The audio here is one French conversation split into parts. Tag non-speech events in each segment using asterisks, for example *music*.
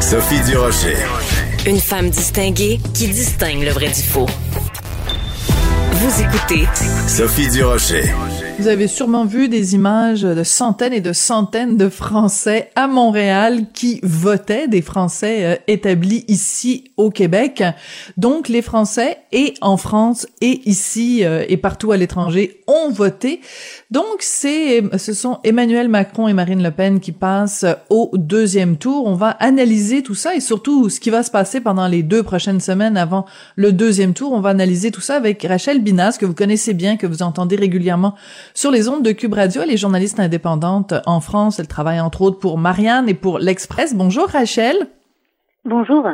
Sophie Durocher. Une femme distinguée qui distingue le vrai du faux. Vous écoutez Sophie Durocher. Vous avez sûrement vu des images de centaines et de centaines de Français à Montréal qui votaient, des Français euh, établis ici au Québec. Donc les Français et en France et ici euh, et partout à l'étranger ont voté. Donc c'est ce sont Emmanuel Macron et Marine Le Pen qui passent au deuxième tour. On va analyser tout ça et surtout ce qui va se passer pendant les deux prochaines semaines avant le deuxième tour. On va analyser tout ça avec Rachel Binas que vous connaissez bien, que vous entendez régulièrement sur les ondes de Cube Radio. Elle est journaliste indépendante en France. Elle travaille entre autres pour Marianne et pour l'Express. Bonjour Rachel. Bonjour.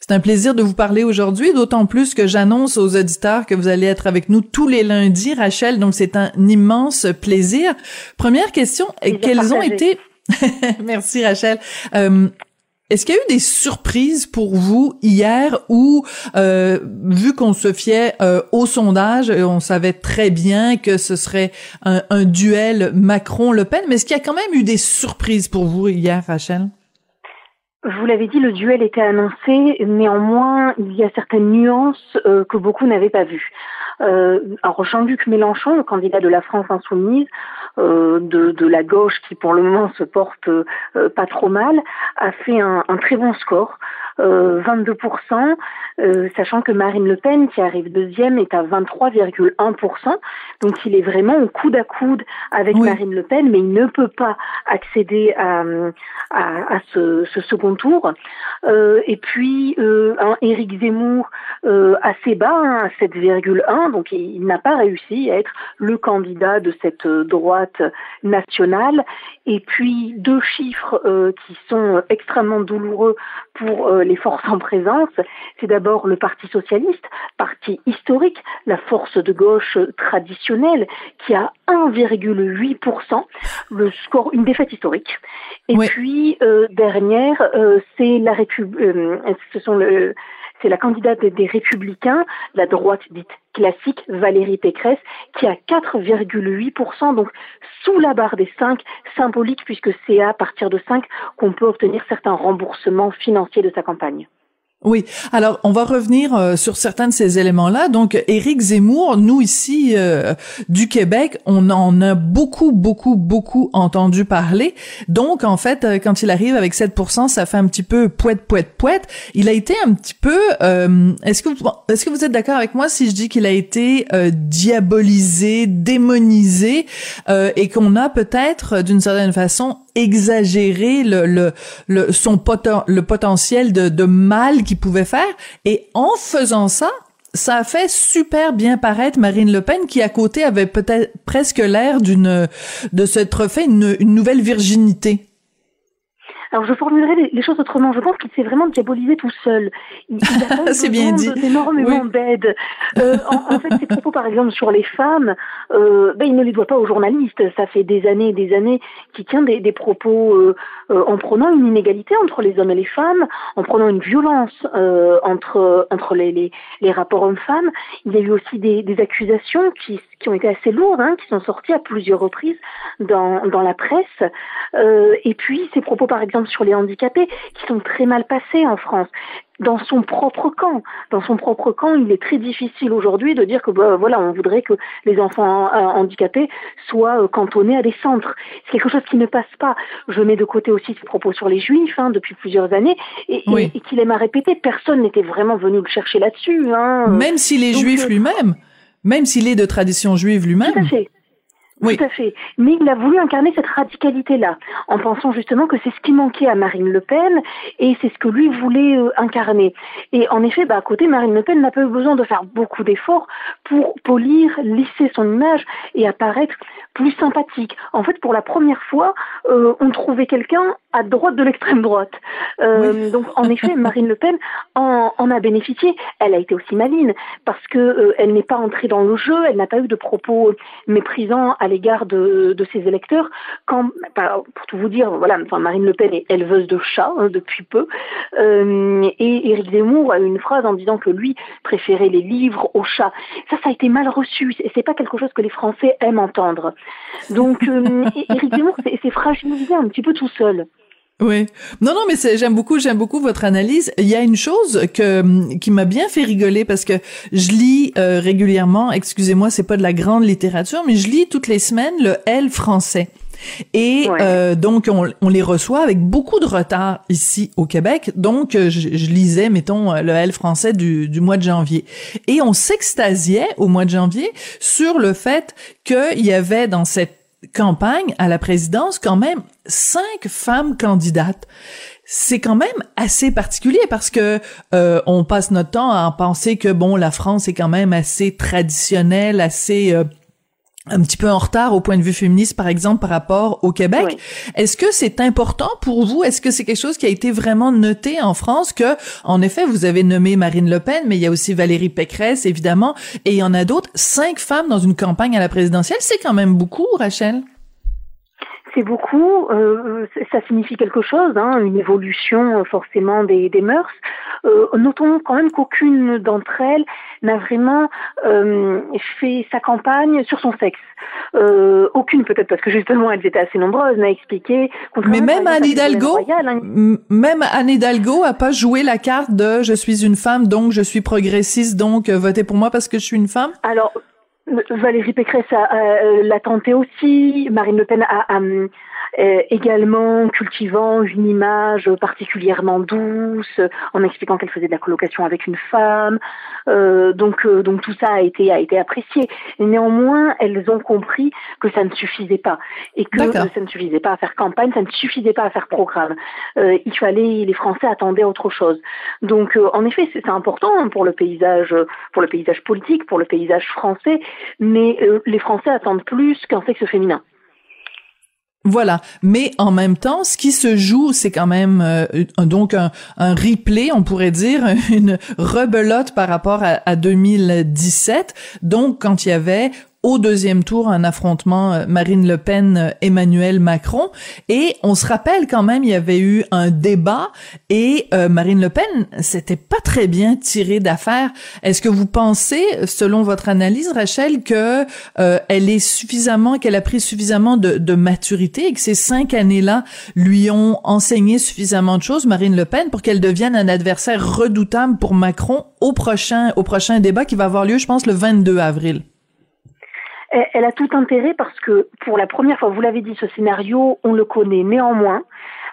C'est un plaisir de vous parler aujourd'hui, d'autant plus que j'annonce aux auditeurs que vous allez être avec nous tous les lundis, Rachel. Donc c'est un immense plaisir. Première question, quelles ont été *laughs* Merci Rachel. Euh, est-ce qu'il y a eu des surprises pour vous hier où, euh, vu qu'on se fiait euh, au sondage, on savait très bien que ce serait un, un duel Macron-Le Pen, mais est-ce qu'il y a quand même eu des surprises pour vous hier, Rachel? Vous l'avez dit, le duel était annoncé, néanmoins, il y a certaines nuances euh, que beaucoup n'avaient pas vues. Euh, alors Jean-Luc Mélenchon, le candidat de la France insoumise, euh, de, de, la gauche qui pour le moment se porte euh, pas trop mal, a fait un, un très bon score, 22%, euh, sachant que Marine Le Pen, qui arrive deuxième, est à 23,1%. Donc il est vraiment au coude à coude avec Marine Le Pen, mais il ne peut pas accéder à, à, à ce, ce, second tour. Euh, et puis un Éric Zemmour assez bas, hein, à 7,1% donc il, n'a pas réussi à être le candidat de cette euh, droite nationale. Et puis deux chiffres euh, qui sont extrêmement douloureux pour euh, les forces en présence. C'est d'abord le Parti socialiste, parti historique, la force de gauche traditionnelle, qui a 1,8%, le score, une défaite historique. Et puis dernière, c'est la République, ce sont le c'est la candidate des Républicains, la droite dite classique, Valérie Pécresse, qui a 4,8%, donc sous la barre des 5, symbolique puisque c'est à partir de 5 qu'on peut obtenir certains remboursements financiers de sa campagne. Oui. Alors, on va revenir euh, sur certains de ces éléments-là. Donc, Éric Zemmour, nous ici euh, du Québec, on en a beaucoup, beaucoup, beaucoup entendu parler. Donc, en fait, euh, quand il arrive avec 7%, ça fait un petit peu poète, poète, poète. Il a été un petit peu. est-ce que vous, est-ce que vous êtes d'accord avec moi si je dis qu'il a été diabolisé, démonisé, et qu'on a peut-être, d'une certaine façon, exagéré le, le, le son le potentiel de, de mal qu'il pouvait faire. Et en faisant ça, ça a fait super bien paraître Marine Le Pen qui à côté avait peut-être presque l'air d'une de s'être fait une, une nouvelle virginité. Alors je formulerai les, choses autrement. Je pense qu'il s'est vraiment diabolisé tout seul. Il, a *laughs* C'est bien dit. énormément d'aide. Euh, en, en, fait, ses propos, par exemple, sur les femmes, euh, ben, il ne les doit pas aux journalistes. Ça fait des années et des années qu'il tient des, des propos euh, euh, en prenant une inégalité entre les hommes et les femmes, en prenant une violence euh, entre entre les, les, les rapports hommes-femmes. Il y a eu aussi des, des accusations qui, qui ont été assez lourdes, hein, qui sont sorties à plusieurs reprises dans, dans la presse. Euh, et puis ses propos, par exemple, sur les handicapés qui sont très mal passés en France dans son propre camp. Dans son propre camp, il est très difficile aujourd'hui de dire que bah, voilà, on voudrait que les enfants euh, handicapés soient euh, cantonnés à des centres. C'est quelque chose qui ne passe pas. Je mets de côté aussi ses propos sur les juifs hein, depuis plusieurs années et, qu'il aime à répéter. Personne n'était vraiment venu le chercher là-dessus. Hein. Même s'il est juif euh, lui-même. Même s'il est de tradition juive lui-même. Oui. Tout à fait. Mais il a voulu incarner cette radicalité-là, en pensant justement que c'est ce qui manquait à Marine Le Pen et c'est ce que lui voulait euh, incarner. Et en effet, bah, à côté, Marine Le Pen n'a pas eu besoin de faire beaucoup d'efforts pour polir, lisser son image et apparaître plus sympathique. En fait, pour la première fois, euh, on trouvait quelqu'un à droite de l'extrême droite. Euh, Donc, en effet, *laughs* Marine Le Pen en, en, a bénéficié. Elle a été aussi maline parce que euh, elle n'est pas entrée dans le jeu, elle n'a pas eu de propos méprisants à l'égard de, de, ses électeurs. Quand, bah, pour tout vous dire, voilà, enfin, Marine Le Pen est éleveuse de chats hein, depuis peu, euh, et Éric Zemmour a eu une phrase en disant que lui préférait les livres aux chats. Ça, ça a été mal reçu. Et c'est pas quelque chose que les Français aiment entendre. Donc, euh, *laughs* Éric Zemmour s'est fragilisé un petit peu tout seul. Oui. Non, non, mais j'aime beaucoup, j'aime beaucoup votre analyse. Il y a une chose que qui m'a bien fait rigoler parce que je lis euh, régulièrement. Excusez-moi, c'est pas de la grande littérature, mais je lis toutes les semaines le L français. Et euh, donc, on, on, les reçoit avec beaucoup de retard ici au Québec. Donc, euh, je, je lisais, mettons, le L français du, du mois de janvier. Et on s'extasiait au mois de janvier sur le fait qu'il y avait dans cette campagne à la présidence quand même cinq femmes candidates. C'est quand même assez particulier parce que euh, on passe notre temps à penser que bon la France est quand même assez traditionnelle, assez euh, un petit peu en retard au point de vue féministe, par exemple, par rapport au Québec. Est-ce que c'est important pour vous? Est-ce que c'est quelque chose qui a été vraiment noté en France que, en effet, vous avez nommé Marine Le Pen, mais il y a aussi Valérie Pécresse, évidemment, et il y en a d'autres. Cinq femmes dans une campagne à la présidentielle, c'est quand même beaucoup, Rachel? c'est beaucoup, euh, ça signifie quelque chose, hein, une évolution euh, forcément des, des mœurs. Euh, notons quand même qu'aucune d'entre elles n'a vraiment euh, fait sa campagne sur son sexe. Euh, aucune peut-être parce que justement elles étaient assez nombreuses n'a expliqué. Mais même Anne Hidalgo, hein. même Anne Hidalgo a pas joué la carte de je suis une femme donc je suis progressiste donc votez pour moi parce que je suis une femme. Alors Valérie Pécresse l'a tenté aussi, Marine Le Pen a, a, euh, également cultivant une image particulièrement douce, en expliquant qu'elle faisait de la colocation avec une femme. Euh, donc, euh, donc tout ça a été a été apprécié. néanmoins, elles ont compris que ça ne suffisait pas et que ça ne suffisait pas à faire campagne, ça ne suffisait pas à faire programme. il fallait, les Français attendaient autre chose. Donc, en effet, c'est important pour le paysage, pour le paysage politique, pour le paysage français, mais les Français attendent plus qu'un sexe féminin. Voilà, mais en même temps, ce qui se joue, c'est quand même euh, donc un, un, replay, on pourrait dire, *laughs* une rebelote par rapport à, à 2017. Donc, quand il y avait au deuxième tour un affrontement euh, Marine Le Pen euh, Emmanuel Macron et on se rappelle quand même il y avait eu un débat et euh, Marine Le Pen s'était pas très bien tirée d'affaire. Est-ce que vous pensez selon votre analyse Rachel que elle est suffisamment qu'elle a pris suffisamment de, de maturité et que ces cinq années-là lui ont enseigné suffisamment de choses Marine Le Pen pour qu'elle devienne un adversaire redoutable pour Macron au prochain au prochain débat qui va avoir lieu je pense le 22 avril? Elle a tout intérêt parce que pour la première fois, vous l'avez dit, ce scénario, on le connaît. Néanmoins,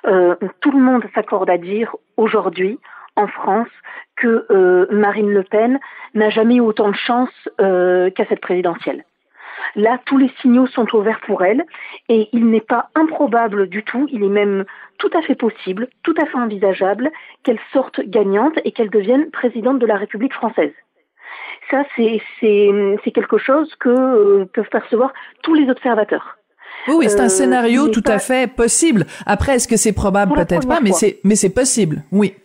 euh, tout le monde s'accorde à dire aujourd'hui, en France, que euh, Marine Le Pen n'a jamais eu autant de chance euh, qu'à cette présidentielle. Là, tous les signaux sont ouverts pour elle et il n'est pas improbable du tout, il est même tout à fait possible, tout à fait envisageable qu'elle sorte gagnante et qu'elle devienne présidente de la République française. Ça, c'est quelque chose que euh, peuvent percevoir tous les observateurs. Oui, c'est un euh, scénario tout à fait possible. Après, est-ce que c'est probable? Peut-être pas, mais c'est mais c'est possible. Oui.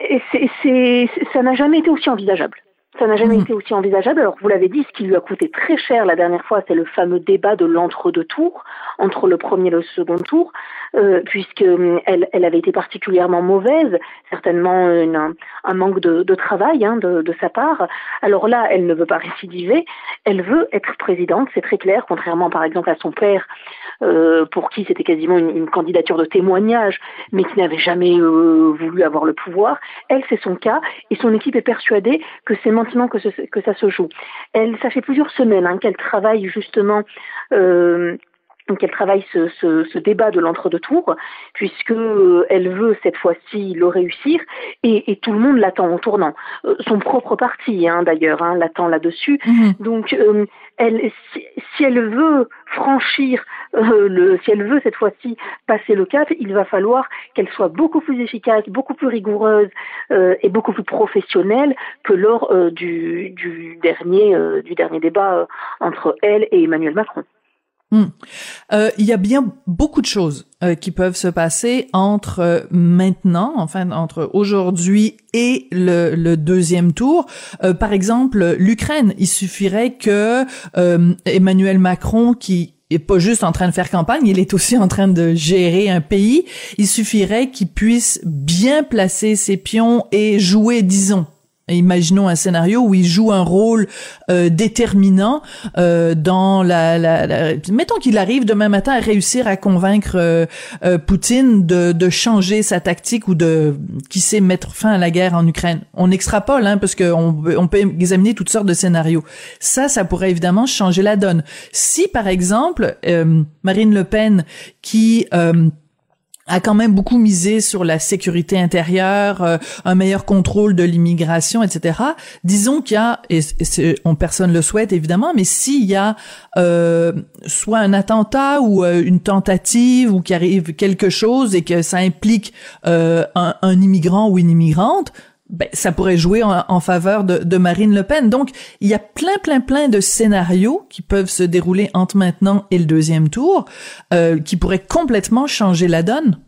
Et c'est ça n'a jamais été aussi envisageable. Ça n'a jamais mhm. été aussi envisageable. Alors, vous l'avez dit, ce qui lui a coûté très cher la dernière fois, c'est le fameux débat de l'entre-deux tours, entre le premier et le second tour, euh, puisque euh, elle, avait été particulièrement mauvaise, certainement une, un, manque de, de travail hein, de, de, sa part. Alors là, elle ne veut pas récidiver, elle veut être présidente, c'est très clair, contrairement par exemple à son père, euh, pour qui c'était quasiment une, une, candidature de témoignage, mais qui n'avait jamais euh, voulu avoir le pouvoir. Elle, c'est son cas, et son équipe est persuadée que c'est maintenant que, que ça se joue. Elle, ça fait plusieurs semaines hein, qu'elle travaille justement euh, qu'elle travaille ce, ce, ce, débat de l'entre-deux tours, puisque euh, elle veut cette fois-ci le réussir, et, et tout le monde l'attend en tournant. Euh, son propre parti, hein, d'ailleurs, hein, l'attend là-dessus. Mhm. Donc, euh, elle, si, si, elle veut franchir le, si elle veut cette fois-ci passer le cap, il va falloir qu'elle soit beaucoup plus efficace, beaucoup plus rigoureuse et beaucoup plus professionnelle que lors du, du dernier du dernier débat entre elle et Emmanuel Macron. Hmm. Euh, il y a bien beaucoup de choses euh, qui peuvent se passer entre euh, maintenant, enfin entre aujourd'hui et le, le, deuxième tour. par exemple, l'Ukraine, il suffirait que Emmanuel Macron, qui est pas juste en train de faire campagne, il est aussi en train de gérer un pays. Il suffirait qu'il puisse bien placer ses pions et jouer, disons, imaginons un scénario où il joue un rôle euh, déterminant euh, dans la, mettons qu'il arrive demain matin à réussir à convaincre euh, euh Poutine de, de, changer sa tactique ou de qui sait mettre fin à la guerre en Ukraine. On extrapole hein parce qu'on on peut examiner toutes sortes de scénarios. Ça ça pourrait évidemment changer la donne. Si par exemple euh, Marine Le Pen qui a quand même beaucoup misé sur la sécurité intérieure, euh, un meilleur contrôle de l'immigration, etc. Disons qu'il y a, et, on personne le souhaite évidemment, mais s'il y a euh, soit un attentat ou euh, une tentative ou qu'il arrive quelque chose et que ça implique un, un, immigrant ou une immigrante, ben, ça pourrait jouer en, faveur de, de, Marine Le Pen. Donc, il y a plein, plein, plein de scénarios qui peuvent se dérouler entre maintenant et le deuxième tour, euh, qui pourraient complètement changer la donne.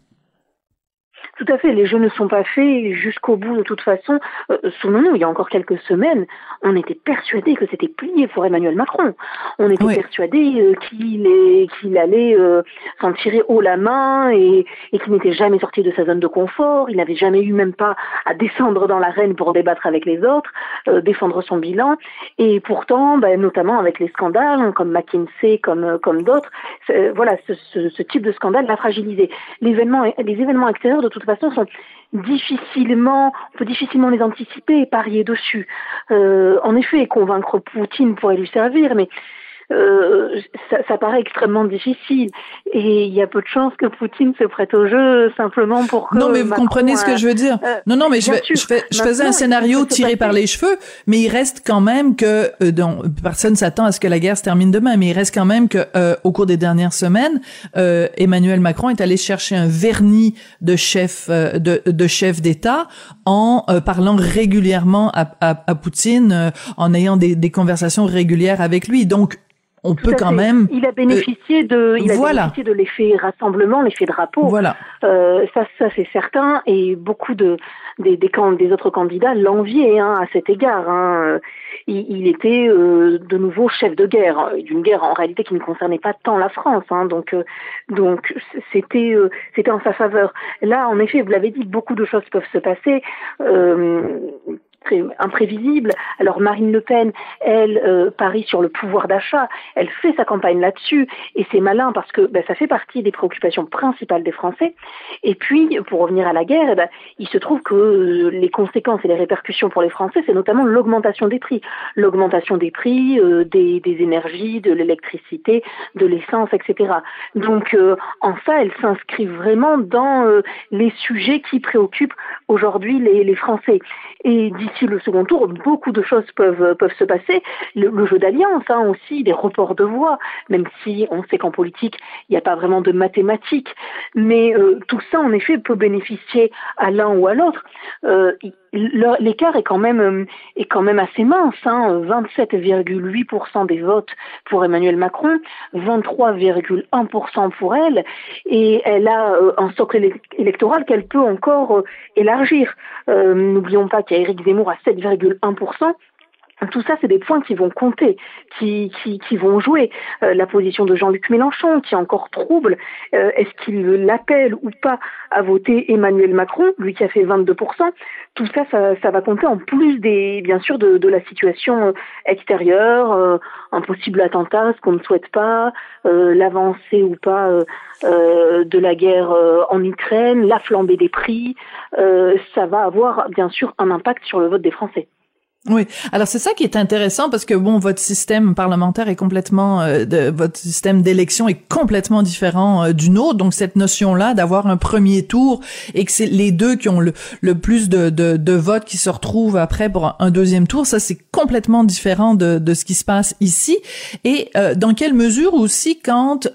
Tout à fait, les jeux ne sont pas faits jusqu'au bout de toute façon. Euh, souvenons-nous, il y a encore quelques semaines, on était persuadé que c'était plié pour Emmanuel Macron. On était persuadé euh, qu'il qu'il allait euh, s'en tirer haut la main et, et qu'il n'était jamais sorti de sa zone de confort. Il n'avait jamais eu même pas à descendre dans l'arène pour débattre avec les autres, euh, défendre son bilan. Et pourtant, ben, notamment avec les scandales hein, comme McKinsey, comme comme d'autres, voilà, ce, ce, ce, type de scandale l'a fragilisé. L'événement, les événements extérieurs de toute façon difficilement, on peut difficilement les anticiper et parier dessus. Euh, en effet, convaincre Poutine pourrait lui servir, mais euh, ça, ça, paraît extrêmement difficile. Et il y a peu de chances que Poutine se prête au jeu simplement pour que. Non, mais vous comprenez ce que je veux dire. Euh, non, non, mais je, je, fais, je faisais un scénario tiré par les cheveux, mais il reste quand même que, euh, donc, personne s'attend à ce que la guerre se termine demain, mais il reste quand même que, euh, au cours des dernières semaines, Emmanuel Macron est allé chercher un vernis de chef, de, de chef d'État en parlant régulièrement à, à, à Poutine, en ayant des, des conversations régulières avec lui. Donc, on peut quand même. Il a bénéficié de, il a bénéficié de l'effet rassemblement, l'effet drapeau. Voilà. Euh, ça, ça c'est certain, et beaucoup de des, des, des autres candidats l'enviaient hein, à cet égard. Hein. Il, il, était euh, de nouveau chef de guerre, d'une guerre en réalité qui ne concernait pas tant la France. Hein. donc, euh, donc c'était euh, c'était en sa faveur. Là, en effet, vous l'avez dit, beaucoup de choses peuvent se passer très imprévisible. Alors Marine Le Pen, elle euh, parie sur le pouvoir d'achat, elle fait sa campagne là-dessus, et c'est malin parce que ben, ça fait partie des préoccupations principales des Français. Et puis, pour revenir à la guerre, eh ben, il se trouve que euh, les conséquences et les répercussions pour les Français, c'est notamment l'augmentation des prix, l'augmentation des prix euh, des, des, énergies, de l'électricité, de l'essence, etc. Donc, euh, en ça, elle s'inscrit vraiment dans euh, les sujets qui préoccupent aujourd'hui les, Français. Et d'ici le second tour, beaucoup de choses peuvent, se passer. Le, jeu d'alliance, hein, aussi, des reports de voix, même si on sait qu'en politique, il n'y a pas vraiment de mathématiques. Mais euh, tout ça, en effet, peut bénéficier à l'un ou à l'autre. Euh, l'écart est quand même euh, est quand même assez mince hein, 27,8% des votes pour Emmanuel Macron 23,1% pour elle et elle a un socle électoral qu'elle peut encore euh, élargir. N'oublions pas qu'il y a Éric Zemmour à 7,1% tout ça, c'est des points qui vont compter, qui, vont jouer. Euh, la position de Jean-Luc Mélenchon, qui est encore trouble, euh, est-ce qu'il l'appelle ou pas à voter Emmanuel Macron, lui qui a fait 22%, tout ça, ça, ça va compter en plus des, bien sûr, de, la situation euh, extérieure, un possible attentat, ce qu'on ne souhaite pas, l'avancée ou pas de la guerre en Ukraine, la flambée des prix, ça va avoir bien sûr un impact sur le vote des Français. Oui. Alors c'est ça qui est intéressant parce que bon, votre système parlementaire est complètement, euh, votre système d'élection est complètement différent euh, du nôtre. Donc cette notion-là d'avoir un premier tour et que c'est les deux qui ont le, plus de, de, de, votes qui se retrouvent après pour un deuxième tour, ça c'est complètement différent de, de ce qui se passe ici. Et euh, dans quelle mesure aussi quand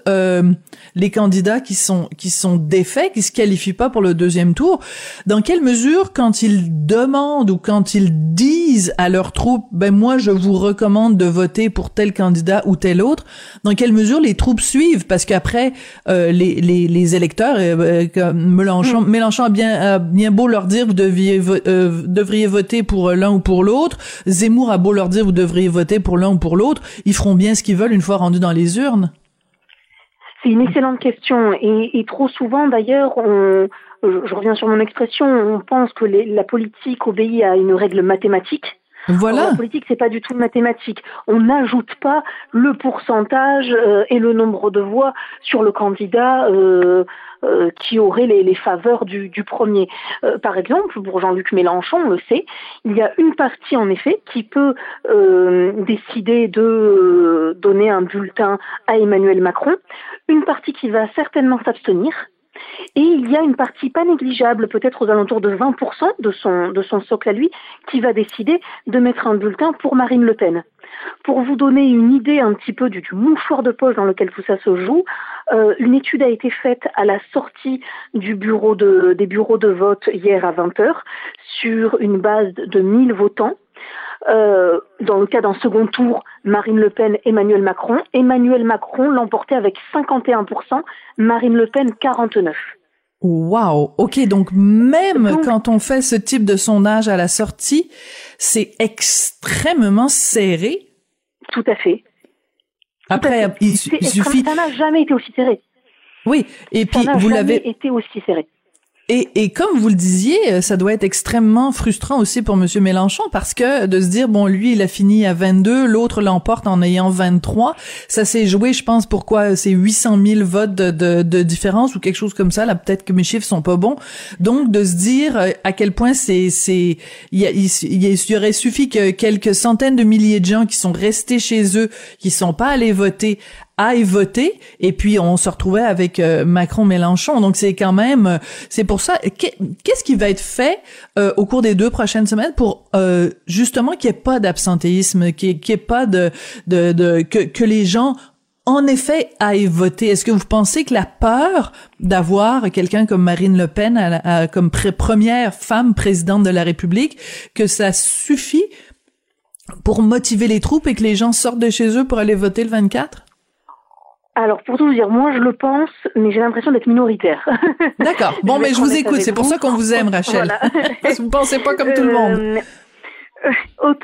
les candidats qui sont qui sont défaits, qui se qualifient pas pour le deuxième tour, dans quelle mesure quand ils demandent ou quand ils disent à leurs troupes, ben moi je vous recommande de voter pour tel candidat ou tel autre. Dans quelle mesure les troupes suivent? Parce qu'après euh, les, les, les, électeurs, euh, euh Mélenchon, mm. Mélenchon a bien, bien beau leur dire vous deviez euh, devriez voter pour l'un ou pour l'autre. Zemmour a beau leur dire vous devriez voter pour l'un ou pour l'autre. Ils feront bien ce qu'ils veulent une fois rendus dans les urnes. C'est une excellente question et, et trop souvent d'ailleurs on je, reviens sur mon expression, on pense que la politique obéit à une règle mathématique. Voilà. la politique, c'est pas du tout mathématique. On n'ajoute pas le pourcentage euh, et le nombre de voix sur le candidat euh, euh, qui aurait les, les faveurs du, du premier. par exemple, pour Jean-Luc Mélenchon, on le sait, il y a une partie en effet qui peut décider de donner un bulletin à Emmanuel Macron, une partie qui va certainement s'abstenir et il y a une partie pas négligeable, peut-être aux alentours de 20% de son, de son socle à lui, qui va décider de mettre un bulletin pour Marine Le Pen. Pour vous donner une idée un petit peu du, mouchoir de poche dans lequel tout ça se joue, euh, une étude a été faite à la sortie des bureaux de vote hier à 20h sur une base de 1000 votants euh, dans le cas d'un second tour, Marine Le Pen, Emmanuel Macron. Emmanuel Macron l'emportait avec 51%, Marine Le Pen 49%. Wow, ok, donc même quand on fait ce type de sondage à la sortie, c'est extrêmement serré. Tout à fait. Après, il, suffit. Ça n'a jamais été aussi serré. Oui, et puis vous l'avez. été aussi serré. Et, et, comme vous le disiez, euh, ça doit être extrêmement frustrant aussi pour Monsieur Mélenchon parce que de se dire bon lui il a fini à 22, l'autre l'emporte en ayant 23, ça s'est joué je pense pourquoi c'est 800 000 votes de, de, de, différence ou quelque chose comme ça. Là peut-être que mes chiffres sont pas bons. Donc de se dire euh, à quel point c'est c'est il y, y aurait suffi que quelques centaines de milliers de gens qui sont restés chez eux qui sont pas allés voter aille voter. Et puis on se retrouvait avec euh, Macron Mélenchon. Donc c'est quand même euh, c'est pour ça qu'est-ce qui va être fait euh, au cours des deux prochaines semaines pour justement qu'il n'y ait pas d'absentéisme qu'il n'y ait pas de de, de que, que les gens en effet aillent voter? Est-ce que vous pensez que la peur d'avoir quelqu'un comme Marine Le Pen comme première femme présidente de la République que ça suffit pour motiver les troupes et que les gens sortent de chez eux pour aller voter le 24 alors, pour tout vous dire, moi je le pense, mais j'ai l'impression d'être minoritaire. D'accord. *laughs* Bon, mais je vous écoute. C'est pour ça qu'on vous aime, Rachel. *laughs* Parce que vous pensez pas comme tout le monde. Euh,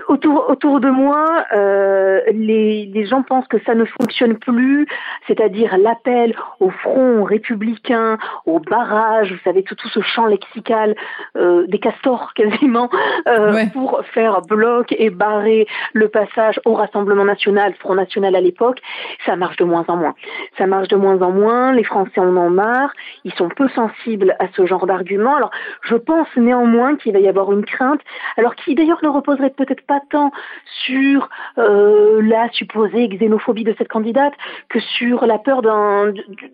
autour, autour de moi, euh, les, les, gens pensent que ça ne fonctionne plus, c'est-à-dire l'appel au front républicain, au barrage, vous savez, tout, tout ce champ lexical euh, des castors *laughs* quasiment, euh, pour faire bloc et barrer le passage au Rassemblement national, Front national à l'époque, ça marche de moins en moins. Ça marche de moins en moins, les Français en ont marre, ils sont peu sensibles à ce genre d'argument. Alors, je pense néanmoins qu'il va y avoir une crainte, alors qui d'ailleurs ne reposerait peut-être pas tant sur euh, la supposée xénophobie de cette candidate que sur la peur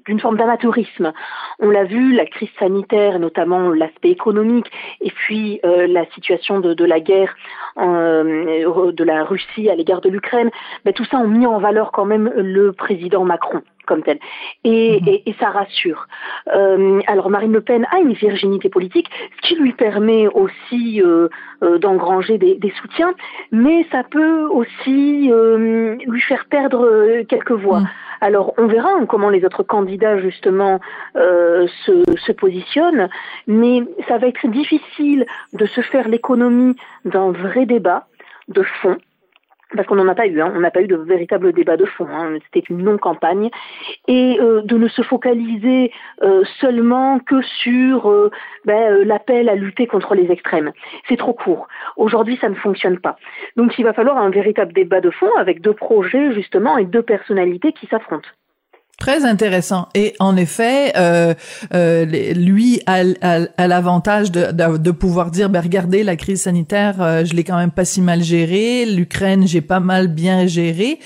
d'une forme d'amateurisme. On l'a vu, la crise sanitaire, notamment l'aspect économique, et puis euh, la situation de, la guerre euh, de la Russie à l'égard de l'Ukraine, mais tout ça ont mis en valeur quand même le président Macron comme tel. Et, mhm. et, ça rassure. Euh, alors Marine Le Pen a une virginité politique, ce qui lui permet aussi euh, euh, d'engranger des, des, soutiens, mais ça peut aussi euh, lui faire perdre quelques voix. Mhm. Alors on verra comment les autres candidats justement se, se positionnent, mais ça va être difficile de se faire l'économie d'un vrai débat de fond parce qu'on n'en a pas eu, hein. on n'a pas eu de véritable débat de fond, hein. c'était une non-campagne, et euh, de ne se focaliser euh, seulement que sur euh, ben, l'appel à lutter contre les extrêmes. C'est trop court. Aujourd'hui, ça ne fonctionne pas. Donc il va falloir un véritable débat de fond avec deux projets justement et deux personnalités qui s'affrontent. Très intéressant. Et en effet, euh, euh, lui a, a, l'avantage de, de, pouvoir dire, ben regardez, la crise sanitaire, euh, je l'ai quand même pas si mal gérée. L'Ukraine, j'ai pas mal bien géré.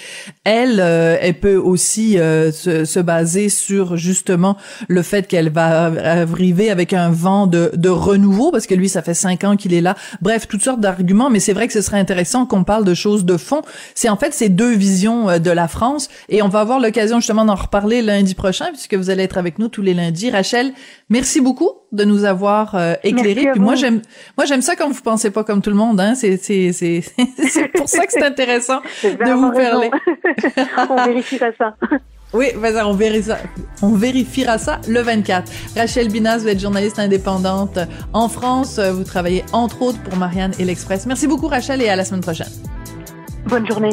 Elle, euh, elle peut aussi euh, se, se, baser sur justement le fait qu'elle va arriver avec un vent de, de renouveau, parce que lui, ça fait cinq ans qu'il est là. Bref, toutes sortes d'arguments. Mais c'est vrai que ce serait intéressant qu'on parle de choses de fond. C'est en fait ces deux visions de la France, et on va avoir l'occasion justement d'en reparler lundi prochain puisque vous allez être avec nous tous les lundis. Rachel, merci beaucoup de nous avoir euh, éclairé. moi j'aime moi j'aime ça quand vous pensez pas comme tout le monde hein, c'est c'est c'est *laughs* c'est pour ça que c'est intéressant *laughs* de vous parler. *laughs* on vérifiera ça. Oui, vas-y, on vérifiera, on vérifiera ça le 24. Rachel Binas, vous êtes journaliste indépendante en France. Vous travaillez entre autres pour Marianne et l'Express. Merci beaucoup, Rachel, et à la semaine prochaine. Bonne journée.